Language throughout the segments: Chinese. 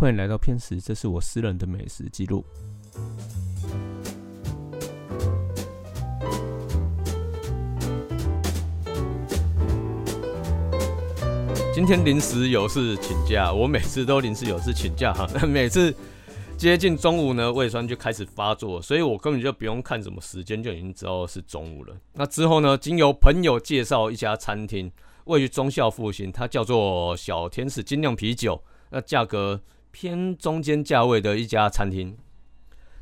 欢迎来到片食，这是我私人的美食记录。今天临时有事请假，我每次都临时有事请假哈。每次接近中午呢，胃酸就开始发作，所以我根本就不用看什么时间，就已经知道是中午了。那之后呢，经由朋友介绍一家餐厅，位于忠孝复兴，它叫做小天使精酿啤酒，那价格偏中间价位的一家餐厅。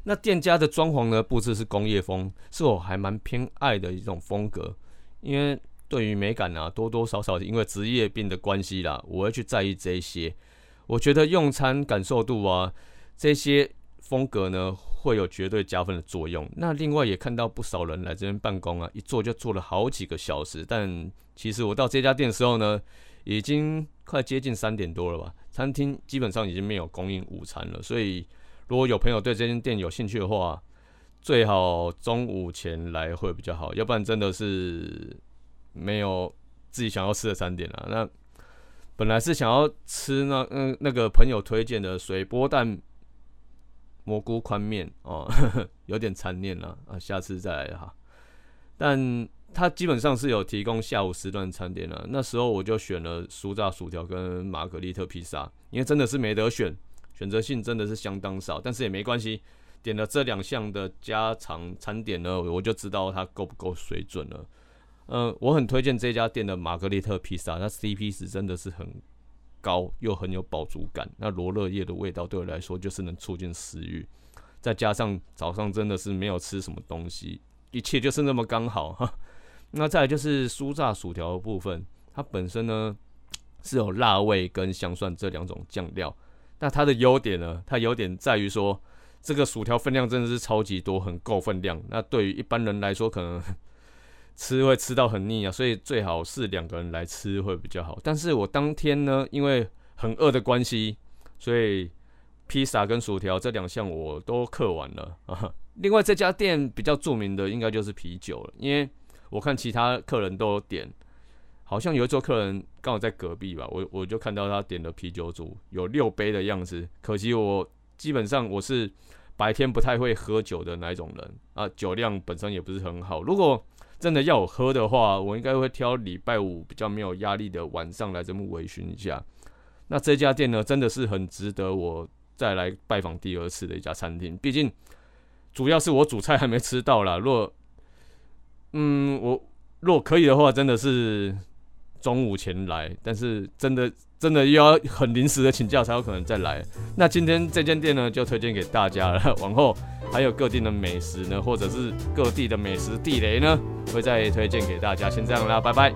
那店家的装潢呢，布置是工业风，是我还蛮偏爱的一种风格，因为。对于美感啊，多多少少因为职业病的关系啦，我会去在意这些。我觉得用餐感受度啊，这些风格呢，会有绝对加分的作用。那另外也看到不少人来这边办公啊，一坐就坐了好几个小时。但其实我到这家店的时候呢，已经快接近三点多了吧。餐厅基本上已经没有供应午餐了，所以如果有朋友对这间店有兴趣的话，最好中午前来会比较好，要不然真的是。没有自己想要吃的餐点了。那本来是想要吃那嗯那个朋友推荐的水波蛋蘑菇宽面哦，有点残念了啊，下次再来哈。但它基本上是有提供下午时段餐点的。那时候我就选了酥炸薯条跟玛格丽特披萨，因为真的是没得选，选择性真的是相当少。但是也没关系，点了这两项的家常餐点呢，我就知道它够不够水准了。嗯，我很推荐这家店的玛格丽特披萨，那 CP 值真的是很高，又很有饱足感。那罗勒叶的味道对我来说就是能促进食欲，再加上早上真的是没有吃什么东西，一切就是那么刚好哈。那再来就是酥炸薯条的部分，它本身呢是有辣味跟香蒜这两种酱料。那它的优点呢，它优点在于说这个薯条分量真的是超级多，很够分量。那对于一般人来说，可能 吃会吃到很腻啊，所以最好是两个人来吃会比较好。但是我当天呢，因为很饿的关系，所以披萨跟薯条这两项我都刻完了啊。另外这家店比较著名的应该就是啤酒了，因为我看其他客人都有点，好像有一桌客人刚好在隔壁吧，我我就看到他点的啤酒组有六杯的样子。可惜我基本上我是白天不太会喝酒的那一种人啊，酒量本身也不是很好。如果真的要我喝的话，我应该会挑礼拜五比较没有压力的晚上来这么微醺一下。那这家店呢，真的是很值得我再来拜访第二次的一家餐厅。毕竟主要是我主菜还没吃到啦。若嗯，我如果可以的话，真的是。中午前来，但是真的真的又要很临时的请假才有可能再来。那今天这间店呢，就推荐给大家了。往后还有各地的美食呢，或者是各地的美食地雷呢，会再推荐给大家。先这样啦，拜拜。